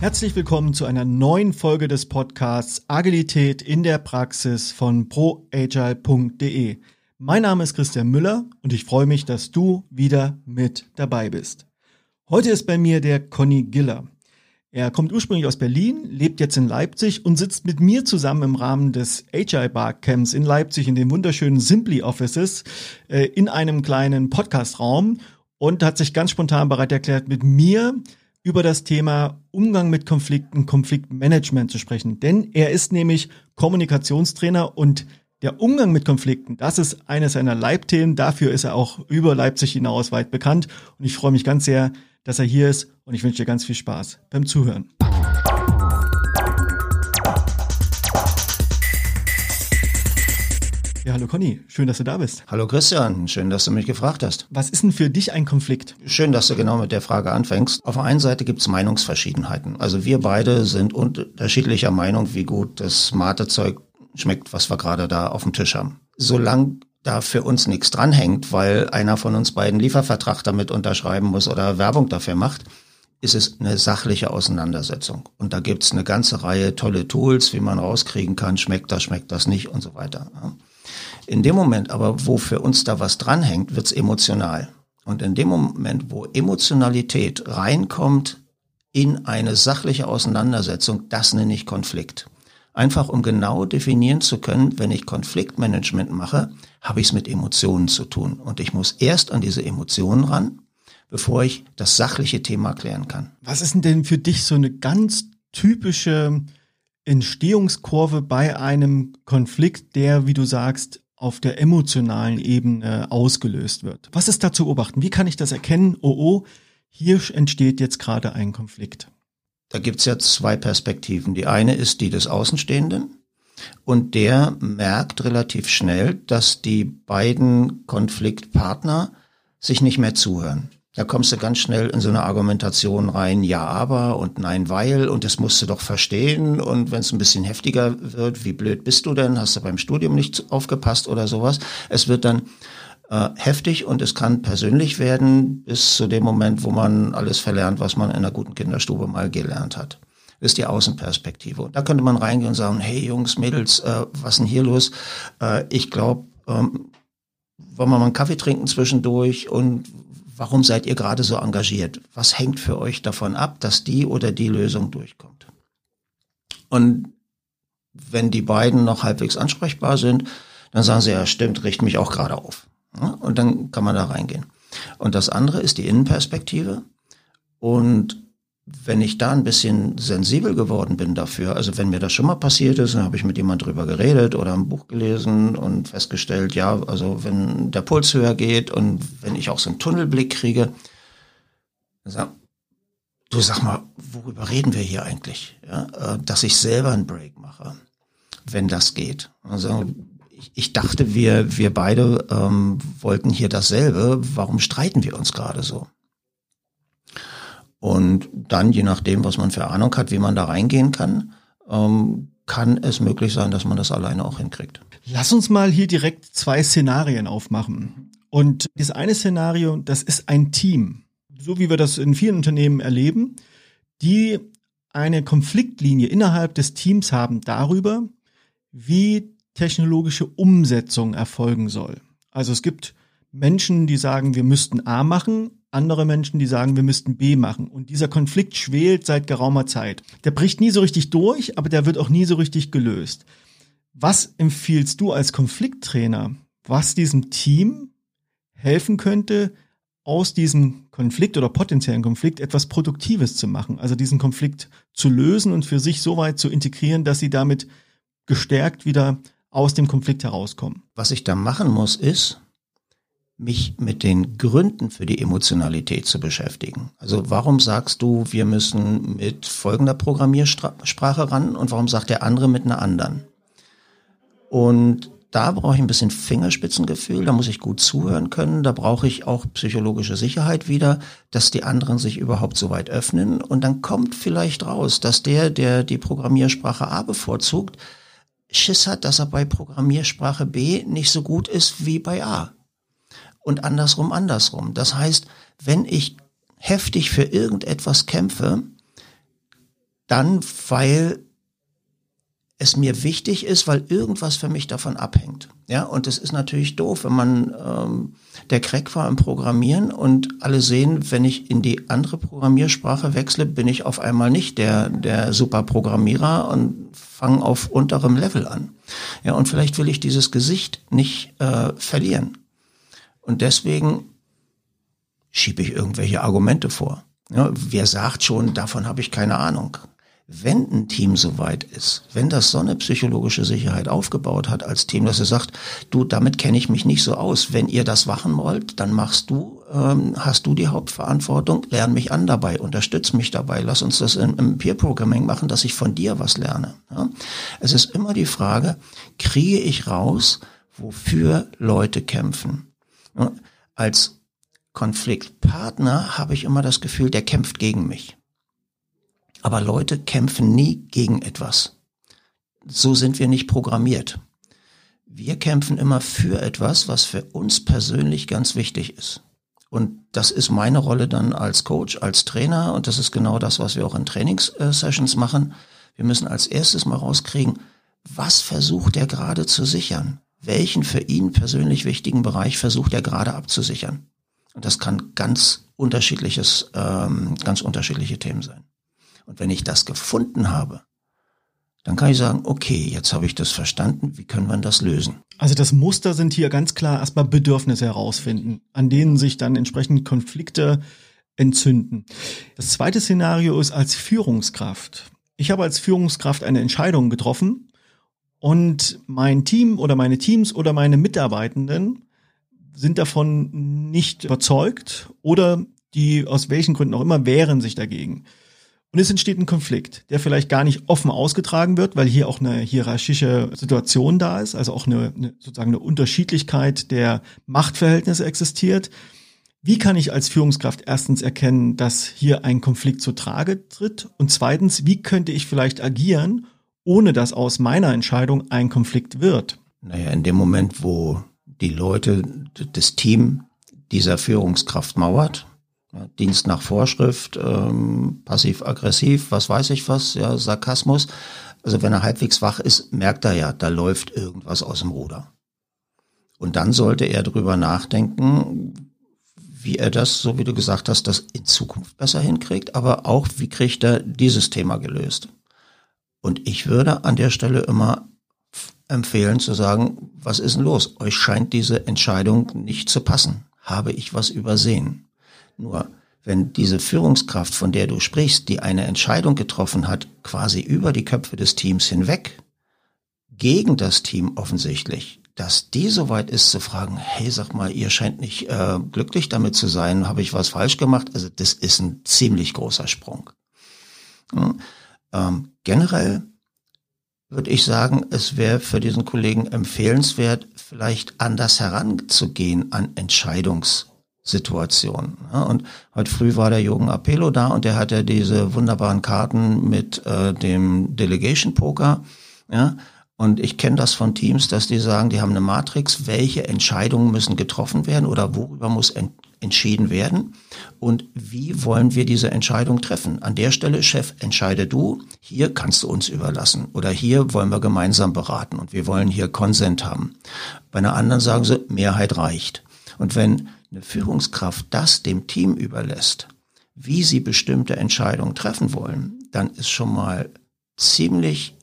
Herzlich willkommen zu einer neuen Folge des Podcasts Agilität in der Praxis von proagile.de. Mein Name ist Christian Müller und ich freue mich, dass du wieder mit dabei bist. Heute ist bei mir der Conny Giller. Er kommt ursprünglich aus Berlin, lebt jetzt in Leipzig und sitzt mit mir zusammen im Rahmen des Agile Bar Camps in Leipzig in den wunderschönen Simply Offices äh, in einem kleinen Podcastraum und hat sich ganz spontan bereit erklärt, mit mir über das Thema Umgang mit Konflikten, Konfliktmanagement zu sprechen. Denn er ist nämlich Kommunikationstrainer und der Umgang mit Konflikten, das ist eines seiner Leibthemen. Dafür ist er auch über Leipzig hinaus weit bekannt. Und ich freue mich ganz sehr, dass er hier ist und ich wünsche dir ganz viel Spaß beim Zuhören. Ja, hallo Conny, schön, dass du da bist. Hallo Christian, schön, dass du mich gefragt hast. Was ist denn für dich ein Konflikt? Schön, dass du genau mit der Frage anfängst. Auf der einen Seite gibt es Meinungsverschiedenheiten. Also wir beide sind unterschiedlicher Meinung, wie gut das Mate-Zeug schmeckt, was wir gerade da auf dem Tisch haben. Solange da für uns nichts dranhängt, weil einer von uns beiden Liefervertrag damit unterschreiben muss oder Werbung dafür macht, ist es eine sachliche Auseinandersetzung. Und da gibt's eine ganze Reihe tolle Tools, wie man rauskriegen kann, schmeckt das, schmeckt das nicht und so weiter. In dem Moment aber, wo für uns da was dranhängt, wird's emotional. Und in dem Moment, wo Emotionalität reinkommt in eine sachliche Auseinandersetzung, das nenne ich Konflikt. Einfach um genau definieren zu können, wenn ich Konfliktmanagement mache, habe ich es mit Emotionen zu tun. Und ich muss erst an diese Emotionen ran, bevor ich das sachliche Thema klären kann. Was ist denn für dich so eine ganz typische Entstehungskurve bei einem Konflikt, der, wie du sagst, auf der emotionalen Ebene ausgelöst wird. Was ist da zu beobachten? Wie kann ich das erkennen? Oh, oh, hier entsteht jetzt gerade ein Konflikt. Da gibt's ja zwei Perspektiven. Die eine ist die des Außenstehenden und der merkt relativ schnell, dass die beiden Konfliktpartner sich nicht mehr zuhören. Da kommst du ganz schnell in so eine Argumentation rein, ja, aber und nein, weil und das musst du doch verstehen und wenn es ein bisschen heftiger wird, wie blöd bist du denn, hast du beim Studium nicht aufgepasst oder sowas. Es wird dann äh, heftig und es kann persönlich werden bis zu dem Moment, wo man alles verlernt, was man in einer guten Kinderstube mal gelernt hat. Ist die Außenperspektive. Und da könnte man reingehen und sagen, hey Jungs, Mädels, äh, was denn hier los? Äh, ich glaube, ähm, wollen wir mal einen Kaffee trinken zwischendurch und Warum seid ihr gerade so engagiert? Was hängt für euch davon ab, dass die oder die Lösung durchkommt? Und wenn die beiden noch halbwegs ansprechbar sind, dann sagen sie, ja stimmt, richte mich auch gerade auf. Und dann kann man da reingehen. Und das andere ist die Innenperspektive. Und wenn ich da ein bisschen sensibel geworden bin dafür, also wenn mir das schon mal passiert ist, dann habe ich mit jemand drüber geredet oder ein Buch gelesen und festgestellt, ja, also wenn der Puls höher geht und wenn ich auch so einen Tunnelblick kriege, sag, du sag mal, worüber reden wir hier eigentlich? Ja, äh, dass ich selber einen Break mache, wenn das geht. Also ich, ich dachte, wir, wir beide ähm, wollten hier dasselbe. Warum streiten wir uns gerade so? Und dann, je nachdem, was man für Ahnung hat, wie man da reingehen kann, ähm, kann es möglich sein, dass man das alleine auch hinkriegt. Lass uns mal hier direkt zwei Szenarien aufmachen. Und das eine Szenario, das ist ein Team, so wie wir das in vielen Unternehmen erleben, die eine Konfliktlinie innerhalb des Teams haben darüber, wie technologische Umsetzung erfolgen soll. Also es gibt Menschen, die sagen, wir müssten A machen andere Menschen, die sagen, wir müssten B machen. Und dieser Konflikt schwelt seit geraumer Zeit. Der bricht nie so richtig durch, aber der wird auch nie so richtig gelöst. Was empfiehlst du als Konflikttrainer, was diesem Team helfen könnte, aus diesem Konflikt oder potenziellen Konflikt etwas Produktives zu machen? Also diesen Konflikt zu lösen und für sich so weit zu integrieren, dass sie damit gestärkt wieder aus dem Konflikt herauskommen. Was ich da machen muss, ist, mich mit den Gründen für die Emotionalität zu beschäftigen. Also warum sagst du, wir müssen mit folgender Programmiersprache ran und warum sagt der andere mit einer anderen? Und da brauche ich ein bisschen Fingerspitzengefühl, da muss ich gut zuhören können, da brauche ich auch psychologische Sicherheit wieder, dass die anderen sich überhaupt so weit öffnen und dann kommt vielleicht raus, dass der, der die Programmiersprache A bevorzugt, Schiss hat, dass er bei Programmiersprache B nicht so gut ist wie bei A und andersrum andersrum. Das heißt, wenn ich heftig für irgendetwas kämpfe, dann, weil es mir wichtig ist, weil irgendwas für mich davon abhängt. Ja, und es ist natürlich doof, wenn man ähm, der Crack war im Programmieren und alle sehen, wenn ich in die andere Programmiersprache wechsle, bin ich auf einmal nicht der der Superprogrammierer und fange auf unterem Level an. Ja, und vielleicht will ich dieses Gesicht nicht äh, verlieren. Und deswegen schiebe ich irgendwelche Argumente vor. Ja, wer sagt schon, davon habe ich keine Ahnung? wenn ein Team so weit ist, wenn das so eine psychologische Sicherheit aufgebaut hat als Team, dass er sagt, du, damit kenne ich mich nicht so aus. Wenn ihr das machen wollt, dann machst du, ähm, hast du die Hauptverantwortung, lern mich an dabei, unterstütz mich dabei, lass uns das im, im Peer-Programming machen, dass ich von dir was lerne. Ja? Es ist immer die Frage, kriege ich raus, wofür Leute kämpfen? Ja? Als Konfliktpartner habe ich immer das Gefühl, der kämpft gegen mich. Aber Leute kämpfen nie gegen etwas. So sind wir nicht programmiert. Wir kämpfen immer für etwas, was für uns persönlich ganz wichtig ist. Und das ist meine Rolle dann als Coach, als Trainer und das ist genau das, was wir auch in Trainingssessions machen. Wir müssen als erstes mal rauskriegen, was versucht er gerade zu sichern? Welchen für ihn persönlich wichtigen Bereich versucht er gerade abzusichern? Und das kann ganz unterschiedliches, ähm, ganz unterschiedliche Themen sein. Und wenn ich das gefunden habe, dann kann ich sagen, okay, jetzt habe ich das verstanden, wie können wir das lösen? Also das Muster sind hier ganz klar erstmal Bedürfnisse herausfinden, an denen sich dann entsprechend Konflikte entzünden. Das zweite Szenario ist als Führungskraft. Ich habe als Führungskraft eine Entscheidung getroffen und mein Team oder meine Teams oder meine Mitarbeitenden sind davon nicht überzeugt oder die aus welchen Gründen auch immer wehren sich dagegen. Und es entsteht ein Konflikt, der vielleicht gar nicht offen ausgetragen wird, weil hier auch eine hierarchische Situation da ist, also auch eine, eine sozusagen eine Unterschiedlichkeit der Machtverhältnisse existiert. Wie kann ich als Führungskraft erstens erkennen, dass hier ein Konflikt zu Trage tritt? Und zweitens, wie könnte ich vielleicht agieren, ohne dass aus meiner Entscheidung ein Konflikt wird? Naja, in dem Moment, wo die Leute, das Team dieser Führungskraft mauert, ja, Dienst nach Vorschrift, ähm, passiv-aggressiv, was weiß ich was, ja, Sarkasmus. Also wenn er halbwegs wach ist, merkt er ja, da läuft irgendwas aus dem Ruder. Und dann sollte er drüber nachdenken, wie er das, so wie du gesagt hast, das in Zukunft besser hinkriegt, aber auch, wie kriegt er dieses Thema gelöst. Und ich würde an der Stelle immer empfehlen zu sagen, was ist denn los? Euch scheint diese Entscheidung nicht zu passen. Habe ich was übersehen? Nur wenn diese Führungskraft, von der du sprichst, die eine Entscheidung getroffen hat, quasi über die Köpfe des Teams hinweg, gegen das Team offensichtlich, dass die so weit ist zu fragen, hey, sag mal, ihr scheint nicht äh, glücklich damit zu sein, habe ich was falsch gemacht? Also das ist ein ziemlich großer Sprung. Hm? Ähm, generell würde ich sagen, es wäre für diesen Kollegen empfehlenswert, vielleicht anders heranzugehen an Entscheidungs Situation. Ja, und heute früh war der Jürgen Apelo da und der hatte diese wunderbaren Karten mit äh, dem Delegation Poker. Ja, und ich kenne das von Teams, dass die sagen, die haben eine Matrix, welche Entscheidungen müssen getroffen werden oder worüber muss ent entschieden werden und wie wollen wir diese Entscheidung treffen. An der Stelle, Chef, entscheide du, hier kannst du uns überlassen oder hier wollen wir gemeinsam beraten und wir wollen hier Konsent haben. Bei einer anderen sagen sie, Mehrheit reicht. Und wenn eine Führungskraft das dem Team überlässt, wie sie bestimmte Entscheidungen treffen wollen, dann ist schon mal ziemlich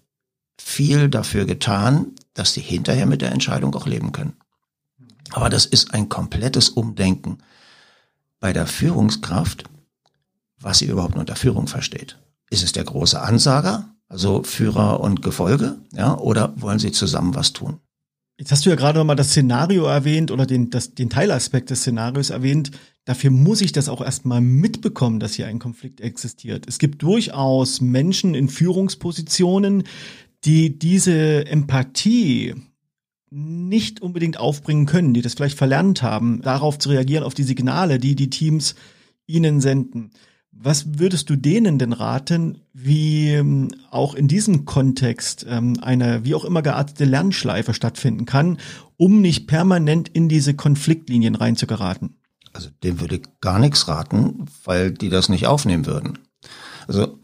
viel dafür getan, dass sie hinterher mit der Entscheidung auch leben können. Aber das ist ein komplettes Umdenken bei der Führungskraft, was sie überhaupt unter Führung versteht. Ist es der große Ansager, also Führer und Gefolge, ja, oder wollen sie zusammen was tun? Jetzt hast du ja gerade nochmal das Szenario erwähnt oder den, das, den Teilaspekt des Szenarios erwähnt. Dafür muss ich das auch erstmal mitbekommen, dass hier ein Konflikt existiert. Es gibt durchaus Menschen in Führungspositionen, die diese Empathie nicht unbedingt aufbringen können, die das vielleicht verlernt haben, darauf zu reagieren, auf die Signale, die die Teams ihnen senden. Was würdest du denen denn raten, wie ähm, auch in diesem Kontext ähm, eine wie auch immer geartete Lernschleife stattfinden kann, um nicht permanent in diese Konfliktlinien reinzugeraten? Also dem würde ich gar nichts raten, weil die das nicht aufnehmen würden. Also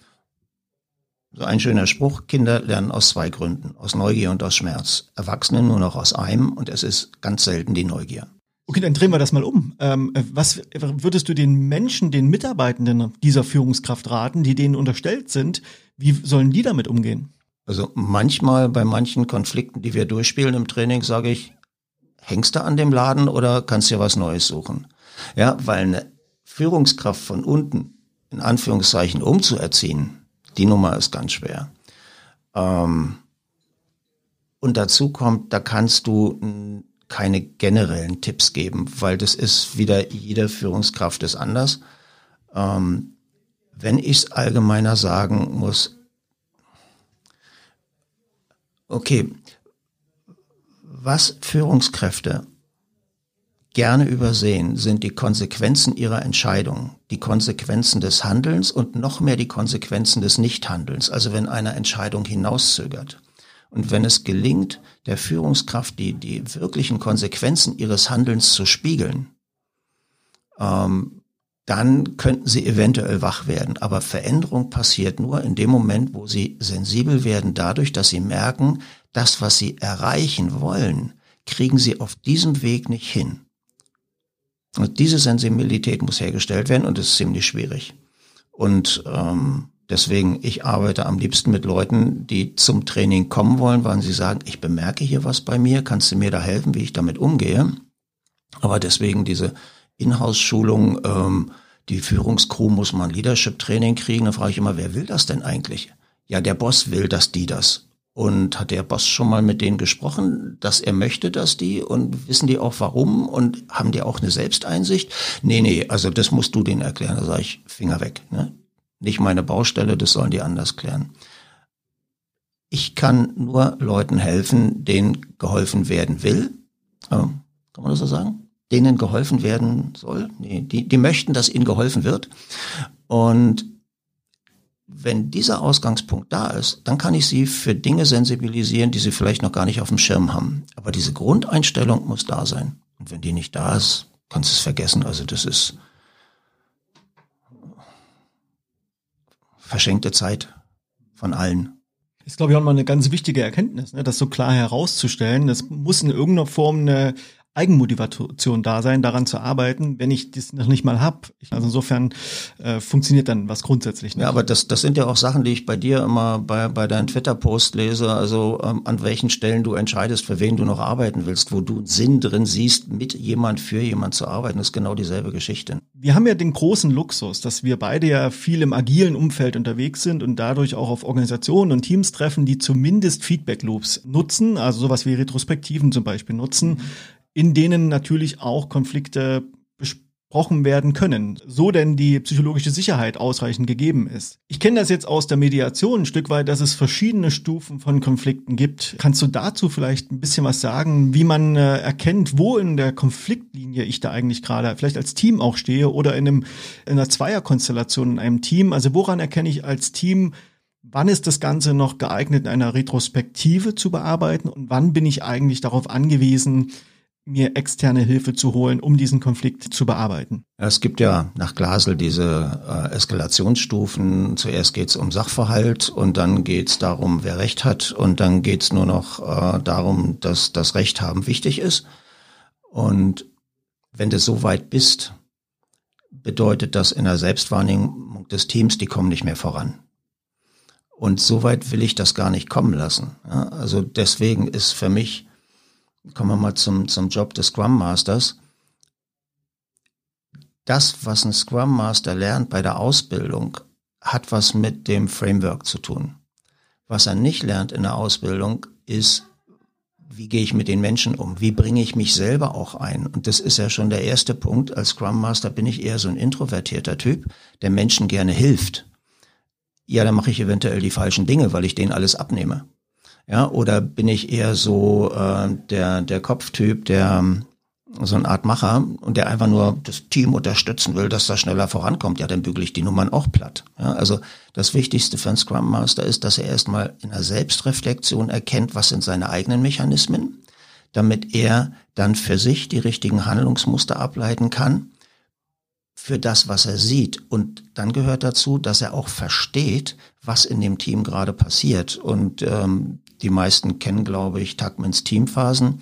So ein schöner Spruch, Kinder lernen aus zwei Gründen, aus Neugier und aus Schmerz. Erwachsene nur noch aus einem und es ist ganz selten die Neugier. Okay, dann drehen wir das mal um. Ähm, was würdest du den Menschen, den Mitarbeitenden dieser Führungskraft raten, die denen unterstellt sind? Wie sollen die damit umgehen? Also manchmal bei manchen Konflikten, die wir durchspielen im Training, sage ich, hängst du an dem Laden oder kannst dir was Neues suchen? Ja, weil eine Führungskraft von unten in Anführungszeichen umzuerziehen, die Nummer ist ganz schwer. Ähm, und dazu kommt, da kannst du keine generellen Tipps geben, weil das ist wieder, jede Führungskraft ist anders. Ähm, wenn ich es allgemeiner sagen muss, okay, was Führungskräfte gerne übersehen, sind die Konsequenzen ihrer Entscheidung, die Konsequenzen des Handelns und noch mehr die Konsequenzen des Nichthandelns, also wenn eine Entscheidung hinauszögert. Und wenn es gelingt, der Führungskraft die, die wirklichen Konsequenzen ihres Handelns zu spiegeln, ähm, dann könnten sie eventuell wach werden. Aber Veränderung passiert nur in dem Moment, wo sie sensibel werden, dadurch, dass sie merken, das, was sie erreichen wollen, kriegen sie auf diesem Weg nicht hin. Und diese Sensibilität muss hergestellt werden und das ist ziemlich schwierig. Und ähm, deswegen, ich arbeite am liebsten mit Leuten, die zum Training kommen wollen, weil sie sagen, ich bemerke hier was bei mir, kannst du mir da helfen, wie ich damit umgehe? Aber deswegen diese Inhouse-Schulung, ähm, die Führungskrew muss mal ein Leadership-Training kriegen. Dann frage ich immer, wer will das denn eigentlich? Ja, der Boss will, dass die das. Und hat der Boss schon mal mit denen gesprochen, dass er möchte, dass die und wissen die auch warum und haben die auch eine Selbsteinsicht? Nee, nee, also das musst du denen erklären. Da sage ich, Finger weg. Ne? Nicht meine Baustelle, das sollen die anders klären. Ich kann nur Leuten helfen, denen geholfen werden will. Ähm, kann man das so sagen? Denen geholfen werden soll? Nee, die, die möchten, dass ihnen geholfen wird. Und wenn dieser Ausgangspunkt da ist, dann kann ich sie für Dinge sensibilisieren, die sie vielleicht noch gar nicht auf dem Schirm haben. Aber diese Grundeinstellung muss da sein. Und wenn die nicht da ist, kannst du es vergessen. Also das ist verschenkte Zeit von allen. Das ist, glaube ich, auch mal eine ganz wichtige Erkenntnis, ne, das so klar herauszustellen. Das muss in irgendeiner Form eine Eigenmotivation da sein, daran zu arbeiten, wenn ich das noch nicht mal hab. Also insofern äh, funktioniert dann was grundsätzlich nicht. Ja, aber das, das sind ja auch Sachen, die ich bei dir immer bei, bei deinen Twitter-Post lese, also ähm, an welchen Stellen du entscheidest, für wen du noch arbeiten willst, wo du Sinn drin siehst, mit jemand für jemand zu arbeiten, das ist genau dieselbe Geschichte. Wir haben ja den großen Luxus, dass wir beide ja viel im agilen Umfeld unterwegs sind und dadurch auch auf Organisationen und Teams treffen, die zumindest Feedback-Loops nutzen, also sowas wie Retrospektiven zum Beispiel nutzen, in denen natürlich auch Konflikte besprochen werden können, so denn die psychologische Sicherheit ausreichend gegeben ist. Ich kenne das jetzt aus der Mediation ein Stück weit, dass es verschiedene Stufen von Konflikten gibt. Kannst du dazu vielleicht ein bisschen was sagen, wie man äh, erkennt, wo in der Konfliktlinie ich da eigentlich gerade vielleicht als Team auch stehe oder in, einem, in einer Zweierkonstellation in einem Team? Also woran erkenne ich als Team, wann ist das Ganze noch geeignet, in einer Retrospektive zu bearbeiten und wann bin ich eigentlich darauf angewiesen, mir externe Hilfe zu holen, um diesen Konflikt zu bearbeiten. Es gibt ja nach Glasel diese äh, Eskalationsstufen. Zuerst geht es um Sachverhalt und dann geht es darum, wer Recht hat und dann geht es nur noch äh, darum, dass das Recht haben wichtig ist. Und wenn du so weit bist, bedeutet das in der Selbstwahrnehmung des Teams, die kommen nicht mehr voran. Und so weit will ich das gar nicht kommen lassen. Ja, also deswegen ist für mich kommen wir mal zum, zum Job des Scrum Masters. Das, was ein Scrum Master lernt bei der Ausbildung, hat was mit dem Framework zu tun. Was er nicht lernt in der Ausbildung, ist, wie gehe ich mit den Menschen um? Wie bringe ich mich selber auch ein? Und das ist ja schon der erste Punkt. Als Scrum Master bin ich eher so ein introvertierter Typ, der Menschen gerne hilft. Ja, dann mache ich eventuell die falschen Dinge, weil ich denen alles abnehme. Ja, oder bin ich eher so äh, der, der Kopftyp, der ähm, so eine Art Macher und der einfach nur das Team unterstützen will, dass das schneller vorankommt, ja, dann bügele ich die Nummern auch platt. Ja, also das Wichtigste für einen Scrum Master ist, dass er erstmal in der Selbstreflexion erkennt, was sind seine eigenen Mechanismen, damit er dann für sich die richtigen Handlungsmuster ableiten kann für das, was er sieht. Und dann gehört dazu, dass er auch versteht, was in dem Team gerade passiert. Und ähm, die meisten kennen, glaube ich, Tuckmans Teamphasen.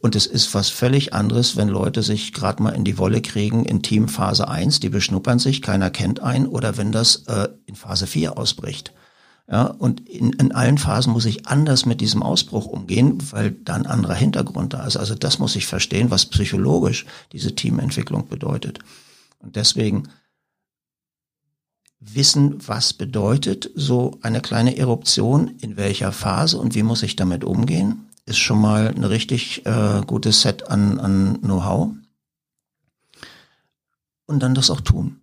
Und es ist was völlig anderes, wenn Leute sich gerade mal in die Wolle kriegen in Teamphase 1, die beschnuppern sich, keiner kennt einen, oder wenn das äh, in Phase 4 ausbricht. Ja, und in, in allen Phasen muss ich anders mit diesem Ausbruch umgehen, weil da ein anderer Hintergrund da ist. Also das muss ich verstehen, was psychologisch diese Teamentwicklung bedeutet. Und deswegen wissen, was bedeutet so eine kleine Eruption, in welcher Phase und wie muss ich damit umgehen, ist schon mal ein richtig äh, gutes Set an, an Know-how. Und dann das auch tun.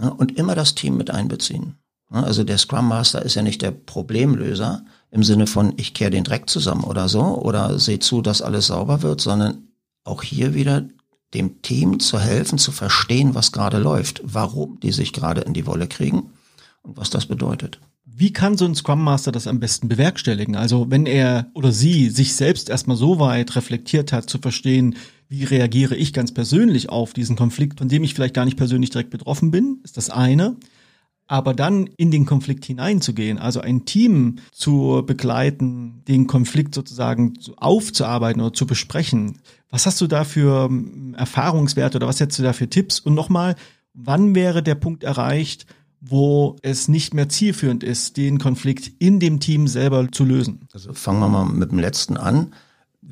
Ja, und immer das Team mit einbeziehen. Ja, also der Scrum Master ist ja nicht der Problemlöser im Sinne von, ich kehre den Dreck zusammen oder so oder sehe zu, dass alles sauber wird, sondern auch hier wieder dem Team zu helfen, zu verstehen, was gerade läuft, warum die sich gerade in die Wolle kriegen und was das bedeutet. Wie kann so ein Scrum Master das am besten bewerkstelligen? Also wenn er oder sie sich selbst erstmal so weit reflektiert hat, zu verstehen, wie reagiere ich ganz persönlich auf diesen Konflikt, von dem ich vielleicht gar nicht persönlich direkt betroffen bin, ist das eine. Aber dann in den Konflikt hineinzugehen, also ein Team zu begleiten, den Konflikt sozusagen aufzuarbeiten oder zu besprechen. Was hast du da für ähm, Erfahrungswerte oder was hättest du da für Tipps? Und nochmal, wann wäre der Punkt erreicht, wo es nicht mehr zielführend ist, den Konflikt in dem Team selber zu lösen? Also fangen wir mal mit dem letzten an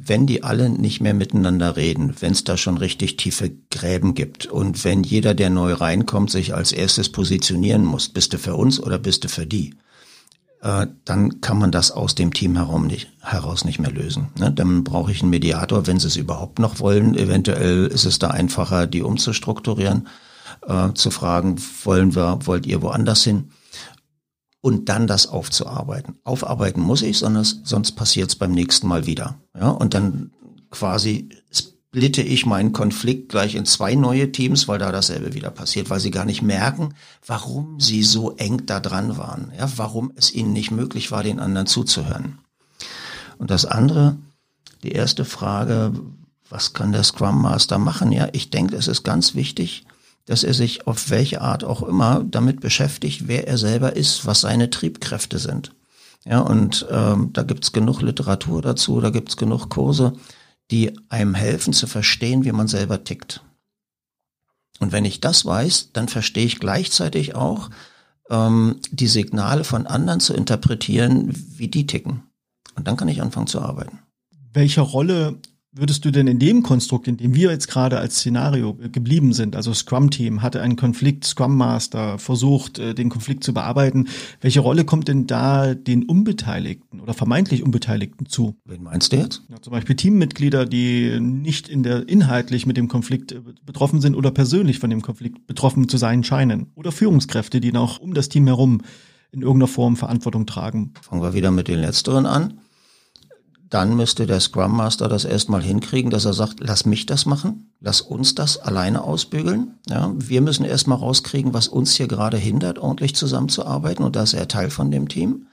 wenn die alle nicht mehr miteinander reden, wenn es da schon richtig tiefe Gräben gibt und wenn jeder, der neu reinkommt, sich als erstes positionieren muss, bist du für uns oder bist du für die, äh, dann kann man das aus dem Team herum nicht, heraus nicht mehr lösen. Ne? Dann brauche ich einen Mediator, wenn sie es überhaupt noch wollen. Eventuell ist es da einfacher, die umzustrukturieren, äh, zu fragen, wollen wir, wollt ihr woanders hin? Und dann das aufzuarbeiten. Aufarbeiten muss ich, sondern sonst passiert es beim nächsten Mal wieder. Ja, und dann quasi splitte ich meinen Konflikt gleich in zwei neue Teams, weil da dasselbe wieder passiert, weil sie gar nicht merken, warum sie so eng da dran waren, ja, warum es ihnen nicht möglich war, den anderen zuzuhören. Und das andere, die erste Frage, was kann der Scrum Master machen? Ja, ich denke, es ist ganz wichtig, dass er sich auf welche Art auch immer damit beschäftigt, wer er selber ist, was seine Triebkräfte sind. Ja, und ähm, da gibt's genug Literatur dazu, da gibt's genug Kurse, die einem helfen zu verstehen, wie man selber tickt. Und wenn ich das weiß, dann verstehe ich gleichzeitig auch ähm, die Signale von anderen zu interpretieren, wie die ticken. Und dann kann ich anfangen zu arbeiten. Welche Rolle würdest du denn in dem Konstrukt, in dem wir jetzt gerade als Szenario geblieben sind, also Scrum-Team hatte einen Konflikt, Scrum Master versucht, äh, den Konflikt zu bearbeiten, welche Rolle kommt denn da den Unbeteiligten oder vermeintlich Unbeteiligten zu? Wen meinst du jetzt? Ja, zum Beispiel Teammitglieder, die nicht in der inhaltlich mit dem Konflikt äh, betroffen sind oder persönlich von dem Konflikt betroffen zu sein scheinen. Oder Führungskräfte, die noch um das Team herum in irgendeiner Form Verantwortung tragen. Fangen wir wieder mit den Letzteren an dann müsste der Scrum Master das erstmal hinkriegen, dass er sagt, lass mich das machen, lass uns das alleine ausbügeln. Ja, wir müssen erstmal rauskriegen, was uns hier gerade hindert, ordentlich zusammenzuarbeiten und da ist er Teil von dem Team.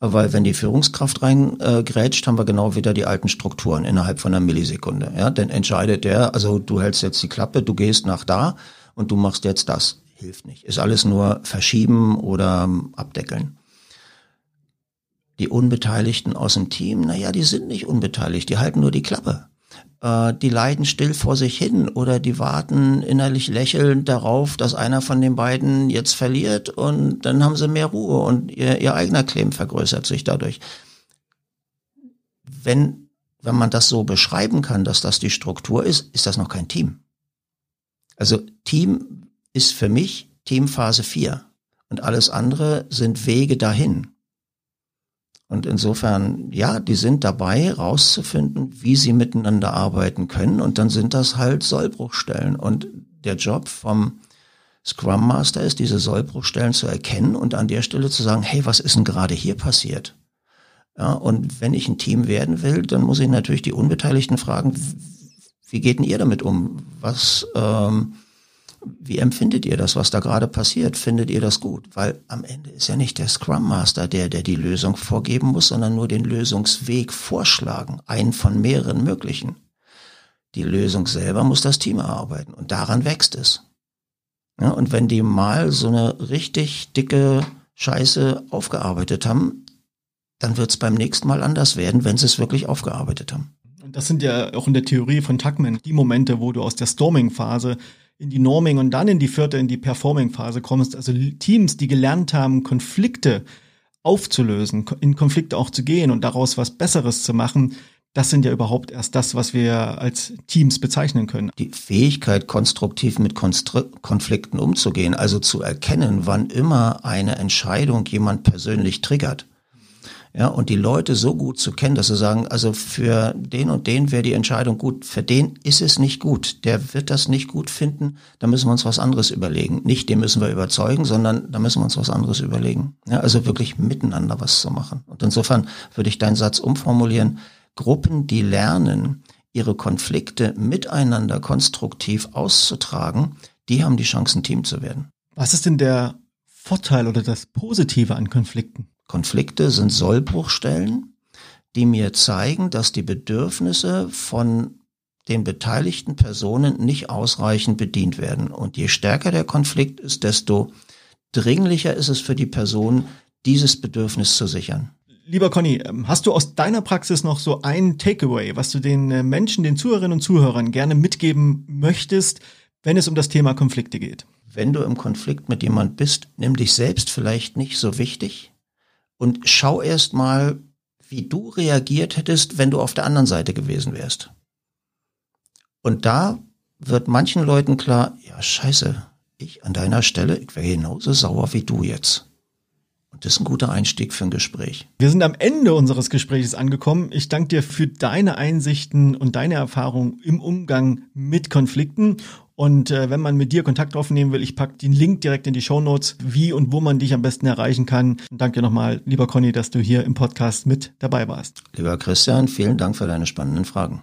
Weil wenn die Führungskraft reingrätscht, haben wir genau wieder die alten Strukturen innerhalb von einer Millisekunde. Ja, dann entscheidet der, also du hältst jetzt die Klappe, du gehst nach da und du machst jetzt das. Hilft nicht. Ist alles nur verschieben oder abdeckeln die Unbeteiligten aus dem Team, naja, die sind nicht unbeteiligt, die halten nur die Klappe. Äh, die leiden still vor sich hin oder die warten innerlich lächelnd darauf, dass einer von den beiden jetzt verliert und dann haben sie mehr Ruhe und ihr, ihr eigener Claim vergrößert sich dadurch. Wenn, wenn man das so beschreiben kann, dass das die Struktur ist, ist das noch kein Team. Also Team ist für mich Teamphase 4 und alles andere sind Wege dahin. Und insofern, ja, die sind dabei, rauszufinden, wie sie miteinander arbeiten können. Und dann sind das halt Sollbruchstellen. Und der Job vom Scrum Master ist, diese Sollbruchstellen zu erkennen und an der Stelle zu sagen, hey, was ist denn gerade hier passiert? Ja, und wenn ich ein Team werden will, dann muss ich natürlich die Unbeteiligten fragen, wie geht denn ihr damit um? Was, ähm, wie empfindet ihr das, was da gerade passiert? Findet ihr das gut? Weil am Ende ist ja nicht der Scrum Master der, der die Lösung vorgeben muss, sondern nur den Lösungsweg vorschlagen. Einen von mehreren möglichen. Die Lösung selber muss das Team erarbeiten und daran wächst es. Ja, und wenn die mal so eine richtig dicke Scheiße aufgearbeitet haben, dann wird es beim nächsten Mal anders werden, wenn sie es wirklich aufgearbeitet haben. Und das sind ja auch in der Theorie von Tuckman die Momente, wo du aus der Storming-Phase in die Norming und dann in die vierte, in die Performing-Phase kommst. Also Teams, die gelernt haben, Konflikte aufzulösen, in Konflikte auch zu gehen und daraus was Besseres zu machen, das sind ja überhaupt erst das, was wir als Teams bezeichnen können. Die Fähigkeit, konstruktiv mit Konstru Konflikten umzugehen, also zu erkennen, wann immer eine Entscheidung jemand persönlich triggert. Ja, und die Leute so gut zu kennen, dass sie sagen, also für den und den wäre die Entscheidung gut, für den ist es nicht gut. Der wird das nicht gut finden, da müssen wir uns was anderes überlegen. Nicht den müssen wir überzeugen, sondern da müssen wir uns was anderes überlegen. Ja, also wirklich miteinander was zu machen. Und insofern würde ich deinen Satz umformulieren, Gruppen, die lernen, ihre Konflikte miteinander konstruktiv auszutragen, die haben die Chance, ein Team zu werden. Was ist denn der Vorteil oder das Positive an Konflikten? Konflikte sind Sollbruchstellen, die mir zeigen, dass die Bedürfnisse von den beteiligten Personen nicht ausreichend bedient werden. Und je stärker der Konflikt ist, desto dringlicher ist es für die Person, dieses Bedürfnis zu sichern. Lieber Conny, ähm, hast du aus deiner Praxis noch so ein Takeaway, was du den äh, Menschen, den Zuhörerinnen und Zuhörern gerne mitgeben möchtest, wenn es um das Thema Konflikte geht? Wenn du im Konflikt mit jemand bist, nimm dich selbst vielleicht nicht so wichtig und schau erst mal, wie du reagiert hättest, wenn du auf der anderen Seite gewesen wärst. Und da wird manchen Leuten klar, ja, scheiße, ich an deiner Stelle, ich wäre genauso sauer wie du jetzt. Und das ist ein guter Einstieg für ein Gespräch. Wir sind am Ende unseres Gesprächs angekommen. Ich danke dir für deine Einsichten und deine Erfahrung im Umgang mit Konflikten. Und äh, wenn man mit dir Kontakt aufnehmen will, ich packe den Link direkt in die Show Notes, wie und wo man dich am besten erreichen kann. Und danke nochmal, lieber Conny, dass du hier im Podcast mit dabei warst. Lieber Christian, vielen Dank für deine spannenden Fragen.